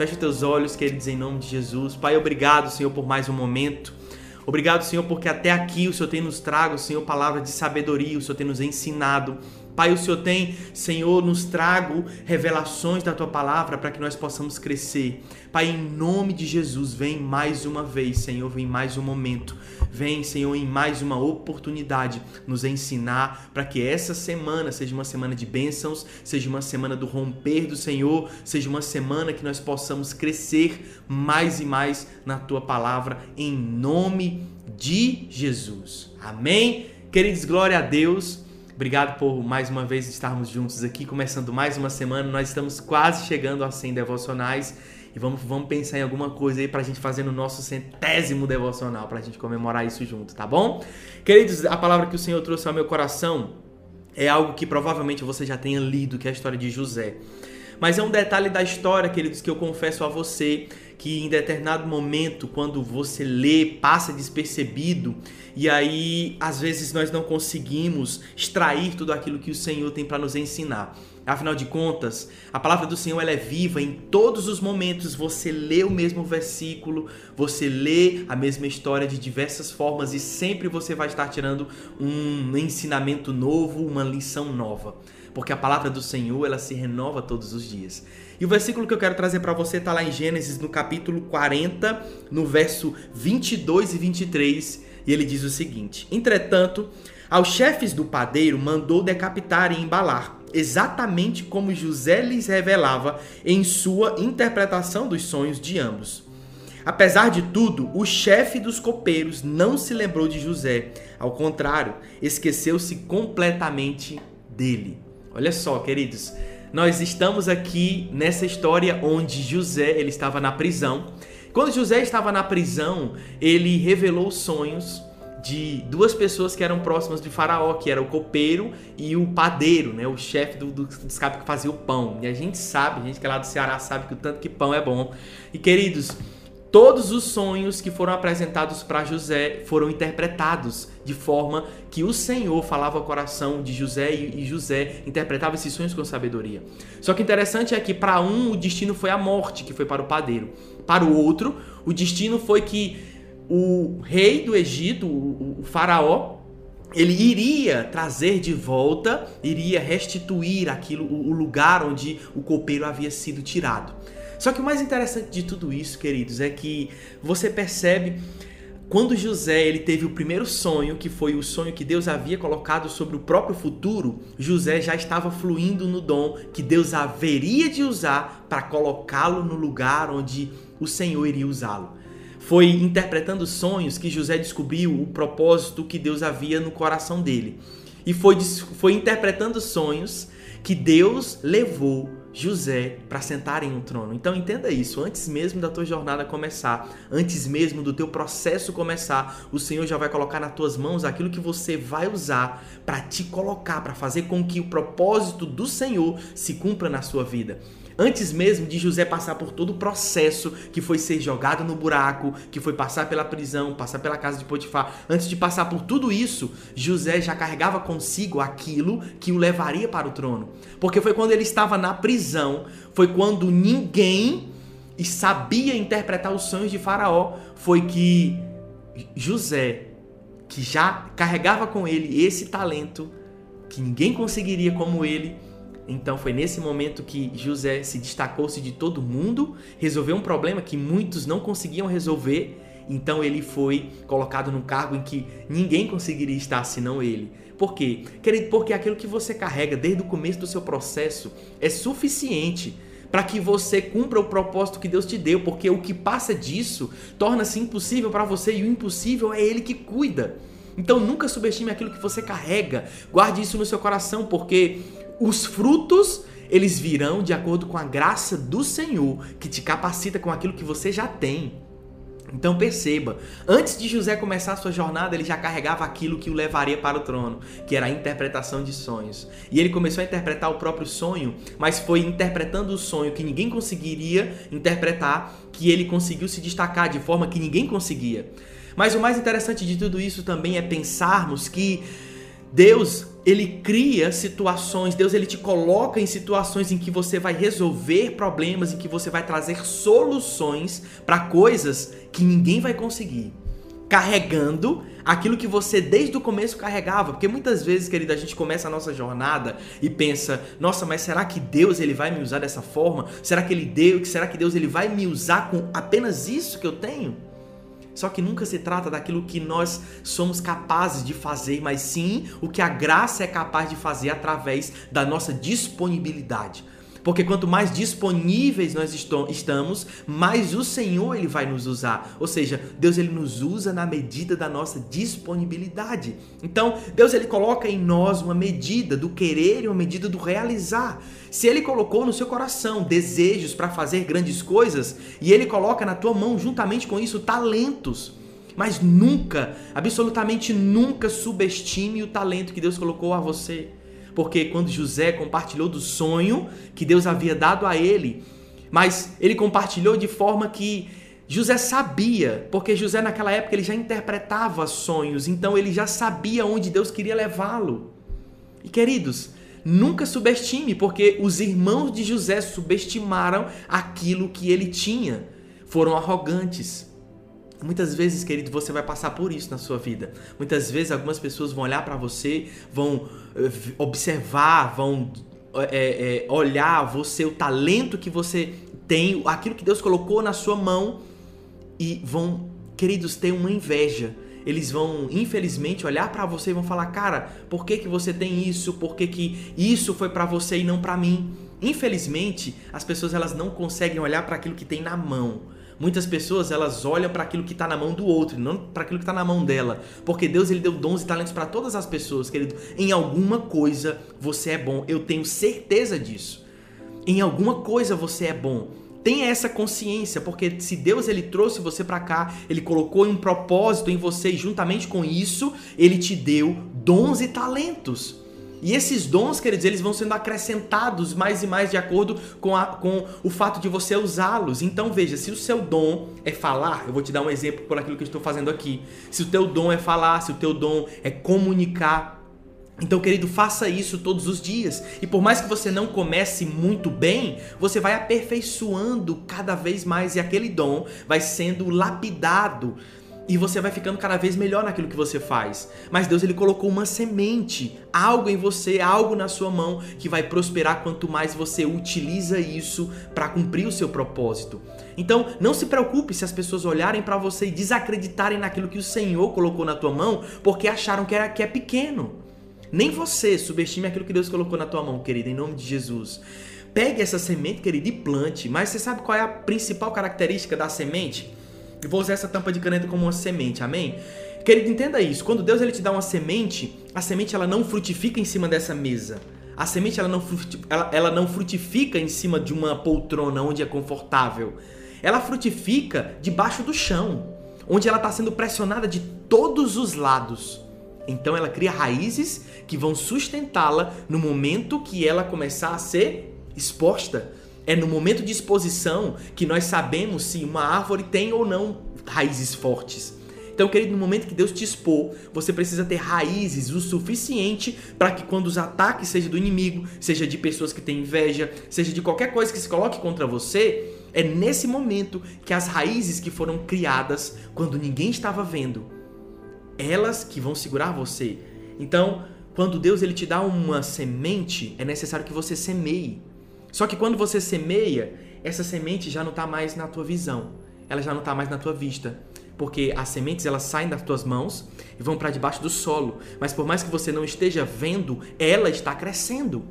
Feche teus olhos, queridos, em nome de Jesus. Pai, obrigado, Senhor, por mais um momento. Obrigado, Senhor, porque até aqui o Senhor tem nos trago, Senhor, palavra de sabedoria, o Senhor tem nos ensinado. Pai, o Senhor tem, Senhor, nos trago revelações da tua palavra para que nós possamos crescer. Pai, em nome de Jesus, vem mais uma vez, Senhor, vem mais um momento. Vem, Senhor, em mais uma oportunidade nos ensinar para que essa semana seja uma semana de bênçãos, seja uma semana do romper do Senhor, seja uma semana que nós possamos crescer mais e mais na tua palavra, em nome de Jesus. Amém? Queridos, glória a Deus. Obrigado por mais uma vez estarmos juntos aqui, começando mais uma semana. Nós estamos quase chegando a 100 devocionais e vamos, vamos pensar em alguma coisa aí pra gente fazer no nosso centésimo devocional, pra gente comemorar isso junto, tá bom? Queridos, a palavra que o Senhor trouxe ao meu coração é algo que provavelmente você já tenha lido, que é a história de José. Mas é um detalhe da história, queridos, que eu confesso a você que em determinado momento, quando você lê, passa despercebido, e aí às vezes nós não conseguimos extrair tudo aquilo que o Senhor tem para nos ensinar. Afinal de contas, a palavra do Senhor ela é viva em todos os momentos. Você lê o mesmo versículo, você lê a mesma história de diversas formas e sempre você vai estar tirando um ensinamento novo, uma lição nova porque a palavra do Senhor ela se renova todos os dias. E o versículo que eu quero trazer para você está lá em Gênesis, no capítulo 40, no verso 22 e 23, e ele diz o seguinte: Entretanto, aos chefes do padeiro mandou decapitar e embalar, exatamente como José lhes revelava em sua interpretação dos sonhos de ambos. Apesar de tudo, o chefe dos copeiros não se lembrou de José. Ao contrário, esqueceu-se completamente dele. Olha só, queridos, nós estamos aqui nessa história onde José ele estava na prisão. Quando José estava na prisão, ele revelou sonhos de duas pessoas que eram próximas de Faraó, que era o copeiro e o padeiro, né, o chefe do, do, do escape que fazia o pão. E a gente sabe, a gente que é lá do Ceará sabe que o tanto que pão é bom. E queridos, Todos os sonhos que foram apresentados para José foram interpretados de forma que o Senhor falava ao coração de José e José interpretava esses sonhos com sabedoria. Só que interessante é que para um o destino foi a morte, que foi para o padeiro. Para o outro, o destino foi que o rei do Egito, o, o faraó, ele iria trazer de volta, iria restituir aquilo, o lugar onde o copeiro havia sido tirado. Só que o mais interessante de tudo isso, queridos, é que você percebe quando José ele teve o primeiro sonho, que foi o sonho que Deus havia colocado sobre o próprio futuro, José já estava fluindo no dom que Deus haveria de usar para colocá-lo no lugar onde o Senhor iria usá-lo. Foi interpretando sonhos que José descobriu o propósito que Deus havia no coração dele. E foi, foi interpretando sonhos que Deus levou José para sentar em um trono. Então entenda isso, antes mesmo da tua jornada começar, antes mesmo do teu processo começar, o Senhor já vai colocar nas tuas mãos aquilo que você vai usar para te colocar, para fazer com que o propósito do Senhor se cumpra na sua vida. Antes mesmo de José passar por todo o processo que foi ser jogado no buraco, que foi passar pela prisão, passar pela casa de Potifar, antes de passar por tudo isso, José já carregava consigo aquilo que o levaria para o trono. Porque foi quando ele estava na prisão, foi quando ninguém sabia interpretar os sonhos de Faraó, foi que José, que já carregava com ele esse talento, que ninguém conseguiria como ele, então foi nesse momento que José se destacou-se de todo mundo, resolveu um problema que muitos não conseguiam resolver. Então ele foi colocado num cargo em que ninguém conseguiria estar senão ele. Por quê? Querido, porque aquilo que você carrega desde o começo do seu processo é suficiente para que você cumpra o propósito que Deus te deu, porque o que passa disso torna-se impossível para você e o impossível é ele que cuida. Então nunca subestime aquilo que você carrega. Guarde isso no seu coração, porque os frutos eles virão de acordo com a graça do Senhor, que te capacita com aquilo que você já tem. Então perceba, antes de José começar a sua jornada, ele já carregava aquilo que o levaria para o trono, que era a interpretação de sonhos. E ele começou a interpretar o próprio sonho, mas foi interpretando o sonho que ninguém conseguiria interpretar, que ele conseguiu se destacar de forma que ninguém conseguia. Mas o mais interessante de tudo isso também é pensarmos que Deus, ele cria situações, Deus ele te coloca em situações em que você vai resolver problemas, em que você vai trazer soluções para coisas que ninguém vai conseguir. Carregando aquilo que você desde o começo carregava, porque muitas vezes, querida, a gente começa a nossa jornada e pensa: "Nossa, mas será que Deus ele vai me usar dessa forma? Será que ele deu? Será que Deus ele vai me usar com apenas isso que eu tenho?" Só que nunca se trata daquilo que nós somos capazes de fazer, mas sim o que a graça é capaz de fazer através da nossa disponibilidade. Porque quanto mais disponíveis nós estamos, mais o Senhor ele vai nos usar. Ou seja, Deus ele nos usa na medida da nossa disponibilidade. Então, Deus ele coloca em nós uma medida do querer e uma medida do realizar. Se ele colocou no seu coração desejos para fazer grandes coisas, e ele coloca na tua mão juntamente com isso talentos, mas nunca, absolutamente nunca subestime o talento que Deus colocou a você. Porque quando José compartilhou do sonho que Deus havia dado a ele, mas ele compartilhou de forma que José sabia, porque José naquela época ele já interpretava sonhos, então ele já sabia onde Deus queria levá-lo. E queridos, nunca subestime, porque os irmãos de José subestimaram aquilo que ele tinha. Foram arrogantes. Muitas vezes, querido, você vai passar por isso na sua vida. Muitas vezes algumas pessoas vão olhar para você, vão eh, observar, vão é, é, olhar você, o talento que você tem, aquilo que Deus colocou na sua mão e vão, queridos, ter uma inveja. Eles vão, infelizmente, olhar para você e vão falar: "Cara, por que que você tem isso? Por que que isso foi para você e não para mim?" Infelizmente, as pessoas elas não conseguem olhar para aquilo que tem na mão Muitas pessoas elas olham para aquilo que está na mão do outro, não para aquilo que está na mão dela, porque Deus ele deu dons e talentos para todas as pessoas, querido. Em alguma coisa você é bom, eu tenho certeza disso. Em alguma coisa você é bom. Tenha essa consciência, porque se Deus ele trouxe você para cá, ele colocou um propósito em você e juntamente com isso, ele te deu dons e talentos. E esses dons, queridos, eles vão sendo acrescentados mais e mais de acordo com, a, com o fato de você usá-los. Então veja, se o seu dom é falar, eu vou te dar um exemplo por aquilo que eu estou fazendo aqui. Se o teu dom é falar, se o teu dom é comunicar, então, querido, faça isso todos os dias. E por mais que você não comece muito bem, você vai aperfeiçoando cada vez mais e aquele dom vai sendo lapidado e você vai ficando cada vez melhor naquilo que você faz. Mas Deus ele colocou uma semente, algo em você, algo na sua mão que vai prosperar quanto mais você utiliza isso para cumprir o seu propósito. Então, não se preocupe se as pessoas olharem para você e desacreditarem naquilo que o Senhor colocou na tua mão, porque acharam que, era, que é pequeno. Nem você subestime aquilo que Deus colocou na tua mão, querida, em nome de Jesus. Pegue essa semente, querida, e plante. Mas você sabe qual é a principal característica da semente? Vou usar essa tampa de caneta como uma semente, amém? Querido, entenda isso. Quando Deus ele te dá uma semente, a semente ela não frutifica em cima dessa mesa. A semente ela não, ela, ela não frutifica em cima de uma poltrona onde é confortável. Ela frutifica debaixo do chão, onde ela está sendo pressionada de todos os lados. Então ela cria raízes que vão sustentá-la no momento que ela começar a ser exposta. É no momento de exposição que nós sabemos se uma árvore tem ou não raízes fortes. Então, querido, no momento que Deus te expor, você precisa ter raízes o suficiente para que quando os ataques seja do inimigo, seja de pessoas que têm inveja, seja de qualquer coisa que se coloque contra você, é nesse momento que as raízes que foram criadas quando ninguém estava vendo, elas que vão segurar você. Então, quando Deus ele te dá uma semente, é necessário que você semeie. Só que quando você semeia, essa semente já não está mais na tua visão, ela já não está mais na tua vista, porque as sementes elas saem das tuas mãos e vão para debaixo do solo, mas por mais que você não esteja vendo, ela está crescendo.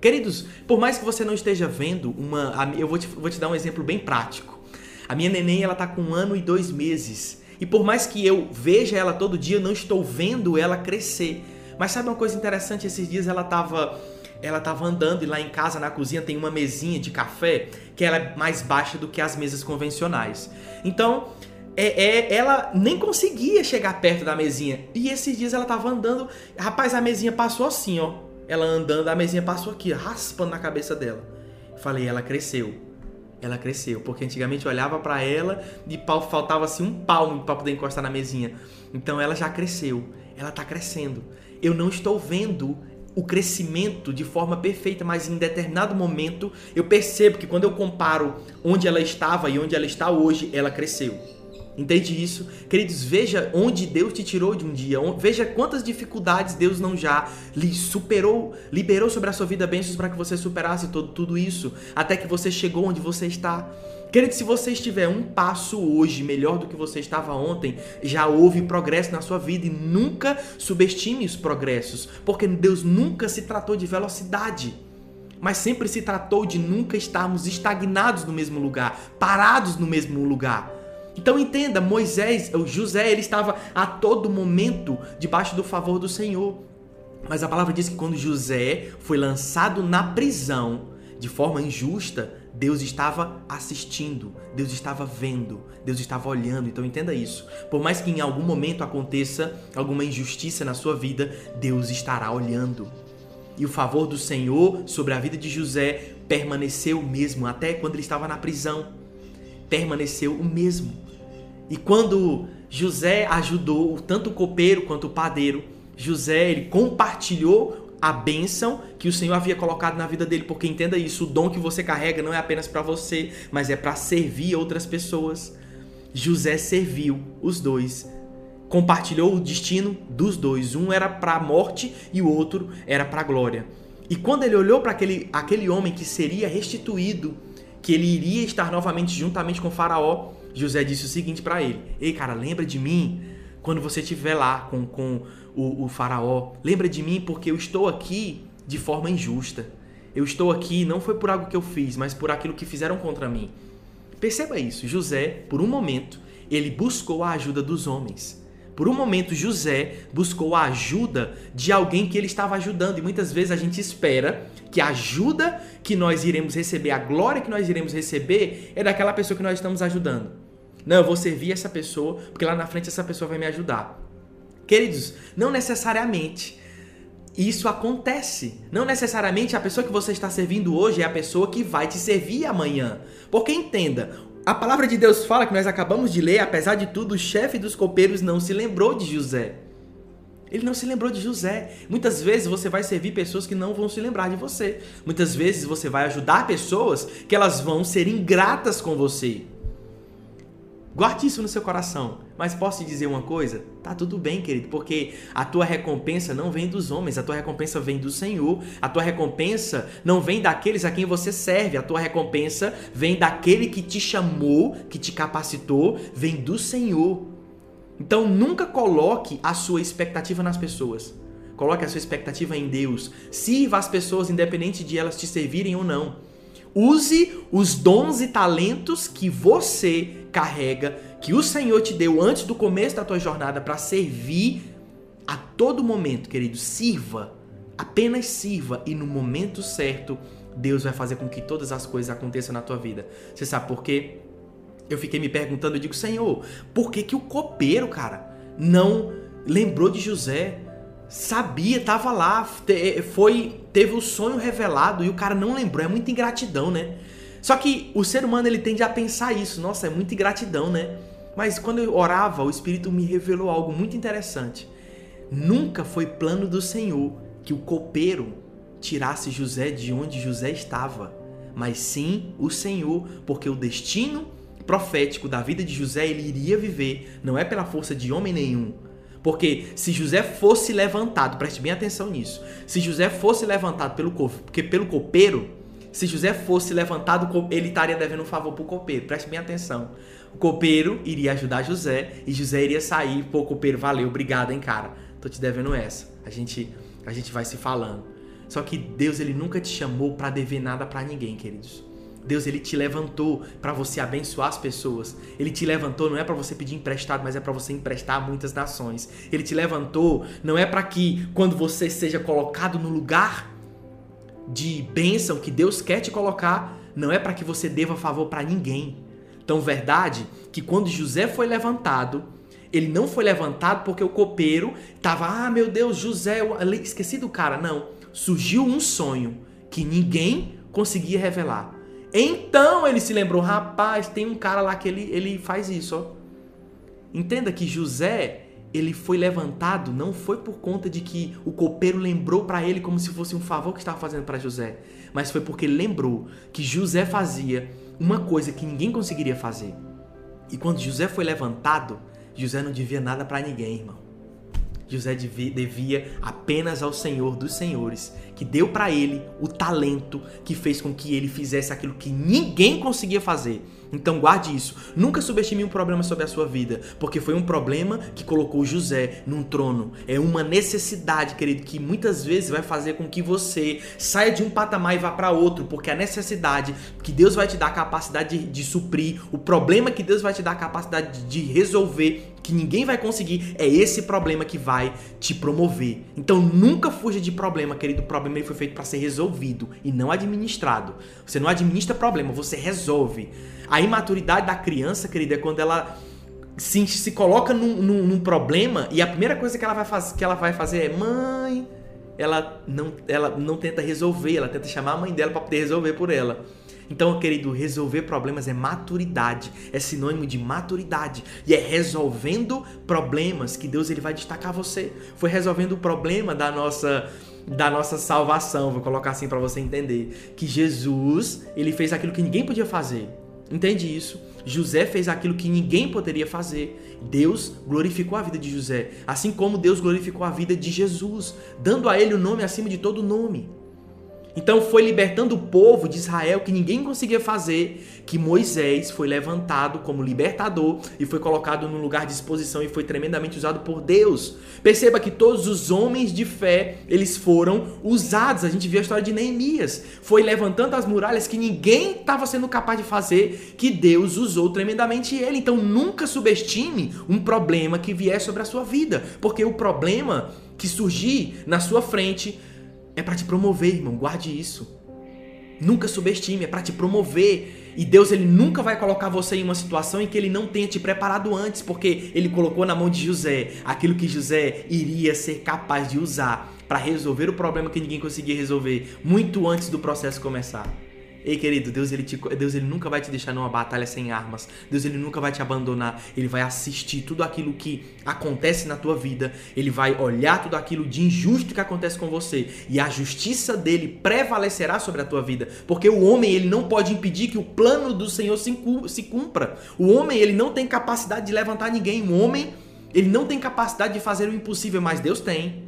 Queridos, por mais que você não esteja vendo uma, eu vou te, vou te dar um exemplo bem prático. A minha neném ela está com um ano e dois meses e por mais que eu veja ela todo dia, eu não estou vendo ela crescer. Mas sabe uma coisa interessante? Esses dias ela estava ela estava andando e lá em casa, na cozinha, tem uma mesinha de café que ela é mais baixa do que as mesas convencionais. Então, é, é, ela nem conseguia chegar perto da mesinha. E esses dias ela estava andando, rapaz, a mesinha passou assim, ó. Ela andando, a mesinha passou aqui, raspando na cabeça dela. Falei, ela cresceu. ela cresceu, porque antigamente eu olhava para ela e faltava assim um palmo para poder encostar na mesinha. Então ela já cresceu, ela está crescendo. Eu não estou vendo o crescimento de forma perfeita, mas em determinado momento eu percebo que quando eu comparo onde ela estava e onde ela está hoje, ela cresceu. Entende isso? Queridos, veja onde Deus te tirou de um dia. Veja quantas dificuldades Deus não já lhe superou, liberou sobre a sua vida bênçãos para que você superasse todo, tudo isso, até que você chegou onde você está. Querido, se você estiver um passo hoje melhor do que você estava ontem, já houve progresso na sua vida e nunca subestime os progressos, porque Deus nunca se tratou de velocidade mas sempre se tratou de nunca estarmos estagnados no mesmo lugar, parados no mesmo lugar. Então entenda, Moisés, José, ele estava a todo momento debaixo do favor do Senhor. Mas a palavra diz que quando José foi lançado na prisão de forma injusta, Deus estava assistindo, Deus estava vendo, Deus estava olhando. Então entenda isso. Por mais que em algum momento aconteça alguma injustiça na sua vida, Deus estará olhando. E o favor do Senhor sobre a vida de José permaneceu o mesmo até quando ele estava na prisão. Permaneceu o mesmo. E quando José ajudou tanto o copeiro quanto o padeiro, José ele compartilhou a bênção que o Senhor havia colocado na vida dele, porque entenda isso, o dom que você carrega não é apenas para você, mas é para servir outras pessoas. José serviu os dois, compartilhou o destino dos dois, um era para a morte e o outro era para a glória. E quando ele olhou para aquele, aquele homem que seria restituído, que ele iria estar novamente juntamente com Faraó, José disse o seguinte para ele: Ei, cara, lembra de mim quando você estiver lá com, com o, o Faraó. Lembra de mim porque eu estou aqui de forma injusta. Eu estou aqui não foi por algo que eu fiz, mas por aquilo que fizeram contra mim. Perceba isso. José, por um momento, ele buscou a ajuda dos homens. Por um momento, José buscou a ajuda de alguém que ele estava ajudando. E muitas vezes a gente espera que a ajuda que nós iremos receber, a glória que nós iremos receber, é daquela pessoa que nós estamos ajudando. Não, eu vou servir essa pessoa, porque lá na frente essa pessoa vai me ajudar. Queridos, não necessariamente isso acontece. Não necessariamente a pessoa que você está servindo hoje é a pessoa que vai te servir amanhã. Porque entenda, a palavra de Deus fala que nós acabamos de ler, apesar de tudo, o chefe dos copeiros não se lembrou de José. Ele não se lembrou de José. Muitas vezes você vai servir pessoas que não vão se lembrar de você. Muitas vezes você vai ajudar pessoas que elas vão ser ingratas com você. Guarde isso no seu coração. Mas posso te dizer uma coisa? Tá tudo bem, querido, porque a tua recompensa não vem dos homens, a tua recompensa vem do Senhor. A tua recompensa não vem daqueles a quem você serve, a tua recompensa vem daquele que te chamou, que te capacitou, vem do Senhor. Então nunca coloque a sua expectativa nas pessoas. Coloque a sua expectativa em Deus. Sirva as pessoas independente de elas te servirem ou não. Use os dons e talentos que você carrega, que o Senhor te deu antes do começo da tua jornada para servir a todo momento, querido. Sirva, apenas sirva e no momento certo Deus vai fazer com que todas as coisas aconteçam na tua vida. Você sabe por quê? Eu fiquei me perguntando, eu digo, Senhor, por que que o copeiro, cara, não lembrou de José? Sabia, tava lá, foi, teve o sonho revelado e o cara não lembrou. É muita ingratidão, né? Só que o ser humano ele tende a pensar isso. Nossa, é muita ingratidão, né? Mas quando eu orava, o Espírito me revelou algo muito interessante. Nunca foi plano do Senhor que o copeiro tirasse José de onde José estava, mas sim o Senhor, porque o destino profético da vida de José ele iria viver não é pela força de homem nenhum, porque se José fosse levantado, preste bem atenção nisso. Se José fosse levantado pelo porque pelo copeiro, se José fosse levantado, ele estaria devendo um favor pro copeiro. Preste bem atenção. O copeiro iria ajudar José e José iria sair, pô, copeiro, valeu, obrigado, hein, cara. Tô te devendo essa. A gente a gente vai se falando. Só que Deus ele nunca te chamou para dever nada para ninguém, queridos. Deus ele te levantou para você abençoar as pessoas. Ele te levantou não é para você pedir emprestado, mas é para você emprestar a muitas nações. Ele te levantou não é para que quando você seja colocado no lugar de bênção que Deus quer te colocar, não é para que você deva favor para ninguém. Então, verdade que quando José foi levantado, ele não foi levantado porque o copeiro tava, ah, meu Deus, José, esqueci do cara. Não, surgiu um sonho que ninguém conseguia revelar. Então ele se lembrou, rapaz, tem um cara lá que ele, ele faz isso, ó. Entenda que José, ele foi levantado não foi por conta de que o copeiro lembrou para ele como se fosse um favor que estava fazendo para José, mas foi porque ele lembrou que José fazia uma coisa que ninguém conseguiria fazer. E quando José foi levantado, José não devia nada para ninguém, irmão. José devia apenas ao Senhor dos Senhores, que deu para ele o talento que fez com que ele fizesse aquilo que ninguém conseguia fazer. Então guarde isso. Nunca subestime um problema sobre a sua vida, porque foi um problema que colocou José num trono. É uma necessidade, querido, que muitas vezes vai fazer com que você saia de um patamar e vá para outro, porque a necessidade que Deus vai te dar a capacidade de, de suprir, o problema que Deus vai te dar a capacidade de resolver que ninguém vai conseguir, é esse problema que vai te promover. Então nunca fuja de problema, querido. O problema ele foi feito para ser resolvido e não administrado. Você não administra problema, você resolve. A imaturidade da criança, querido, é quando ela se, se coloca num, num, num problema e a primeira coisa que ela vai, faz, que ela vai fazer é mãe. Ela não, ela não tenta resolver, ela tenta chamar a mãe dela para poder resolver por ela. Então, querido, resolver problemas é maturidade, é sinônimo de maturidade e é resolvendo problemas que Deus ele vai destacar você. Foi resolvendo o problema da nossa da nossa salvação, vou colocar assim para você entender, que Jesus, ele fez aquilo que ninguém podia fazer. Entende isso? José fez aquilo que ninguém poderia fazer. Deus glorificou a vida de José, assim como Deus glorificou a vida de Jesus, dando a ele o nome acima de todo nome. Então foi libertando o povo de Israel que ninguém conseguia fazer, que Moisés foi levantado como libertador e foi colocado num lugar de exposição e foi tremendamente usado por Deus. Perceba que todos os homens de fé, eles foram usados. A gente viu a história de Neemias. Foi levantando as muralhas que ninguém estava sendo capaz de fazer, que Deus usou tremendamente ele. Então nunca subestime um problema que vier sobre a sua vida, porque o problema que surgir na sua frente é para te promover, irmão. Guarde isso. Nunca subestime, é para te promover. E Deus ele nunca vai colocar você em uma situação em que ele não tenha te preparado antes, porque ele colocou na mão de José aquilo que José iria ser capaz de usar para resolver o problema que ninguém conseguia resolver muito antes do processo começar. Ei, querido, Deus ele, te, Deus ele nunca vai te deixar numa batalha sem armas. Deus ele nunca vai te abandonar. Ele vai assistir tudo aquilo que acontece na tua vida. Ele vai olhar tudo aquilo de injusto que acontece com você e a justiça dele prevalecerá sobre a tua vida, porque o homem ele não pode impedir que o plano do Senhor se cumpra. O homem ele não tem capacidade de levantar ninguém. O homem ele não tem capacidade de fazer o impossível, mas Deus tem.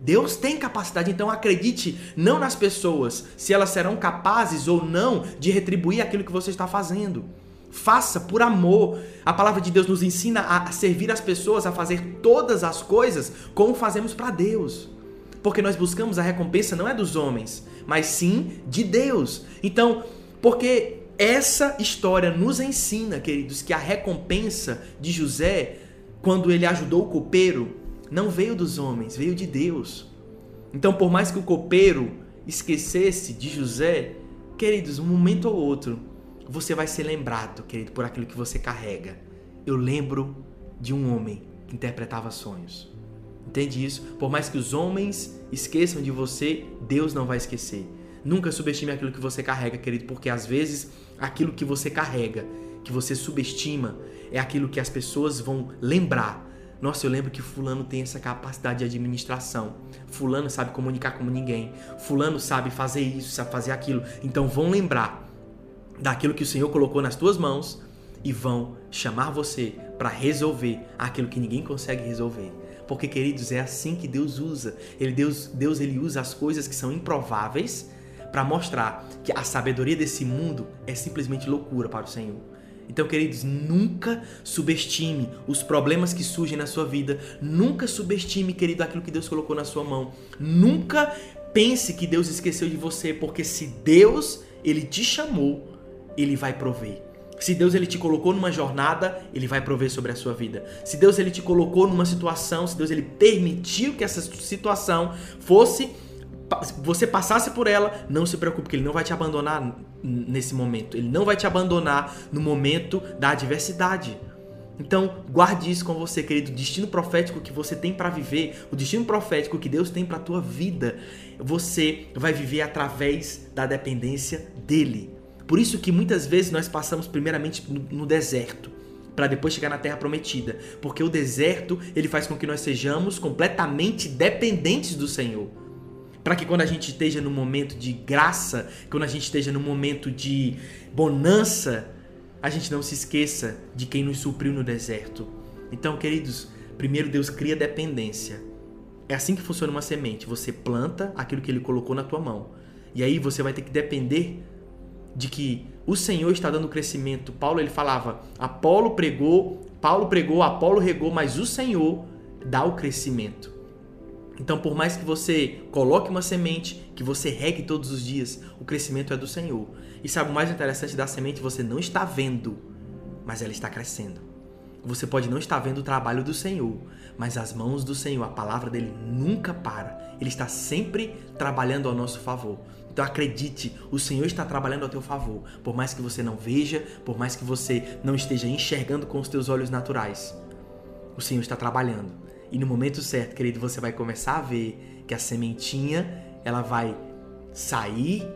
Deus tem capacidade, então acredite não nas pessoas, se elas serão capazes ou não de retribuir aquilo que você está fazendo. Faça por amor. A palavra de Deus nos ensina a servir as pessoas, a fazer todas as coisas como fazemos para Deus. Porque nós buscamos a recompensa não é dos homens, mas sim de Deus. Então, porque essa história nos ensina, queridos, que a recompensa de José, quando ele ajudou o copeiro, não veio dos homens, veio de Deus. Então, por mais que o copeiro esquecesse de José, queridos, um momento ou outro, você vai ser lembrado, querido, por aquilo que você carrega. Eu lembro de um homem que interpretava sonhos. Entende isso? Por mais que os homens esqueçam de você, Deus não vai esquecer. Nunca subestime aquilo que você carrega, querido, porque às vezes aquilo que você carrega, que você subestima, é aquilo que as pessoas vão lembrar nossa, eu lembro que fulano tem essa capacidade de administração. Fulano sabe comunicar como ninguém. Fulano sabe fazer isso, sabe fazer aquilo. Então vão lembrar daquilo que o Senhor colocou nas tuas mãos e vão chamar você para resolver aquilo que ninguém consegue resolver. Porque, queridos, é assim que Deus usa. Ele, Deus, Deus ele usa as coisas que são improváveis para mostrar que a sabedoria desse mundo é simplesmente loucura para o Senhor. Então, queridos, nunca subestime os problemas que surgem na sua vida. Nunca subestime, querido, aquilo que Deus colocou na sua mão. Nunca pense que Deus esqueceu de você, porque se Deus ele te chamou, ele vai prover. Se Deus ele te colocou numa jornada, ele vai prover sobre a sua vida. Se Deus ele te colocou numa situação, se Deus ele permitiu que essa situação fosse você passasse por ela, não se preocupe, que ele não vai te abandonar nesse momento. Ele não vai te abandonar no momento da adversidade. Então, guarde isso com você, querido. O destino profético que você tem para viver, o destino profético que Deus tem para tua vida, você vai viver através da dependência dele. Por isso que muitas vezes nós passamos primeiramente no, deserto para depois chegar na terra prometida, porque o deserto, ele faz com que nós sejamos completamente dependentes do Senhor. Para que quando a gente esteja no momento de graça, quando a gente esteja no momento de bonança, a gente não se esqueça de quem nos supriu no deserto. Então, queridos, primeiro Deus cria dependência. É assim que funciona uma semente. Você planta aquilo que ele colocou na tua mão. E aí você vai ter que depender de que o Senhor está dando crescimento. Paulo ele falava: Apolo pregou, Paulo pregou, Apolo regou, mas o Senhor dá o crescimento. Então, por mais que você coloque uma semente, que você regue todos os dias, o crescimento é do Senhor. E sabe o mais interessante da semente? Você não está vendo, mas ela está crescendo. Você pode não estar vendo o trabalho do Senhor, mas as mãos do Senhor, a palavra dele nunca para. Ele está sempre trabalhando ao nosso favor. Então acredite, o Senhor está trabalhando ao teu favor. Por mais que você não veja, por mais que você não esteja enxergando com os teus olhos naturais, o Senhor está trabalhando. E no momento certo, querido, você vai começar a ver que a sementinha, ela vai sair,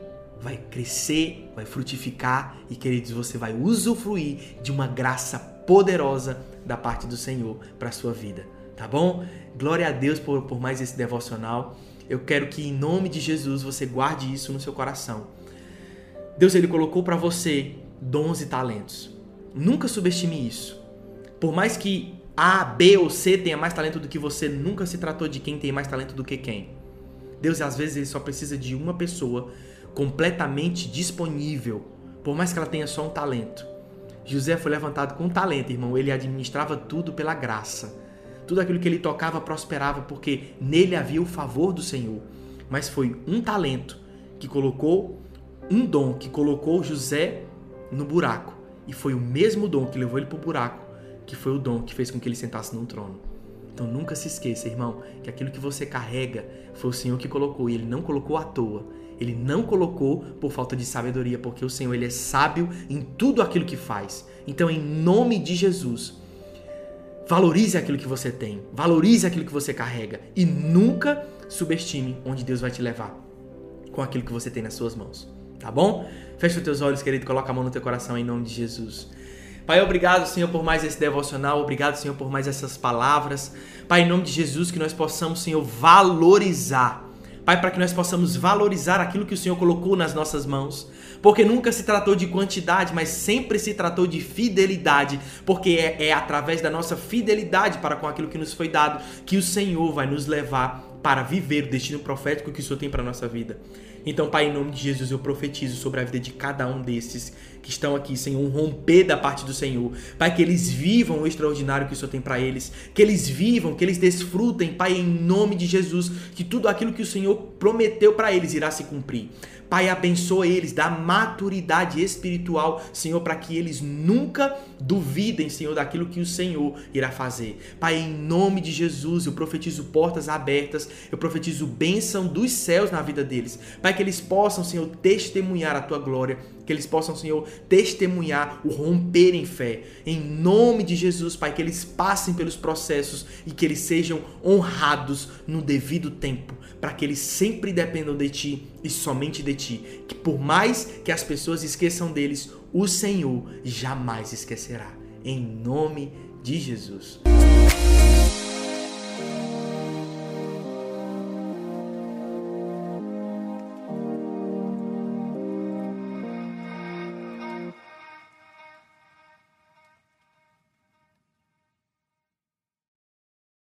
vai crescer, vai frutificar e, queridos, você vai usufruir de uma graça poderosa da parte do Senhor para a sua vida, tá bom? Glória a Deus por, por mais esse devocional. Eu quero que em nome de Jesus você guarde isso no seu coração. Deus ele colocou para você dons e talentos. Nunca subestime isso. Por mais que A, B ou C tenha mais talento do que você, nunca se tratou de quem tem mais talento do que quem. Deus às vezes ele só precisa de uma pessoa completamente disponível, por mais que ela tenha só um talento. José foi levantado com talento, irmão. Ele administrava tudo pela graça. Tudo aquilo que ele tocava prosperava porque nele havia o favor do Senhor. Mas foi um talento que colocou um dom que colocou José no buraco. E foi o mesmo dom que levou ele para o buraco, que foi o dom que fez com que ele sentasse no trono. Então nunca se esqueça, irmão, que aquilo que você carrega foi o Senhor que colocou e ele não colocou à toa. Ele não colocou por falta de sabedoria, porque o Senhor ele é sábio em tudo aquilo que faz. Então, em nome de Jesus, valorize aquilo que você tem, valorize aquilo que você carrega e nunca subestime onde Deus vai te levar com aquilo que você tem nas suas mãos. Tá bom? Fecha os teus olhos, querido, coloca a mão no teu coração em nome de Jesus. Pai, obrigado, Senhor, por mais esse devocional. Obrigado, Senhor, por mais essas palavras. Pai, em nome de Jesus, que nós possamos, Senhor, valorizar Pai, para que nós possamos valorizar aquilo que o Senhor colocou nas nossas mãos. Porque nunca se tratou de quantidade, mas sempre se tratou de fidelidade. Porque é, é através da nossa fidelidade para com aquilo que nos foi dado que o Senhor vai nos levar para viver o destino profético que o Senhor tem para a nossa vida. Então, Pai, em nome de Jesus, eu profetizo sobre a vida de cada um desses que estão aqui, Senhor, um romper da parte do Senhor. Pai, que eles vivam o extraordinário que o Senhor tem para eles, que eles vivam, que eles desfrutem, Pai, em nome de Jesus, que tudo aquilo que o Senhor prometeu para eles irá se cumprir. Pai, abençoa eles, dá maturidade espiritual, Senhor, para que eles nunca duvidem, Senhor, daquilo que o Senhor irá fazer. Pai, em nome de Jesus, eu profetizo portas abertas, eu profetizo bênção dos céus na vida deles. Pai, que eles possam, Senhor, testemunhar a tua glória, que eles possam, Senhor, testemunhar o romper em fé. Em nome de Jesus, Pai, que eles passem pelos processos e que eles sejam honrados no devido tempo, para que eles sempre dependam de ti e somente de ti. Que por mais que as pessoas esqueçam deles, o Senhor jamais esquecerá. Em nome de Jesus.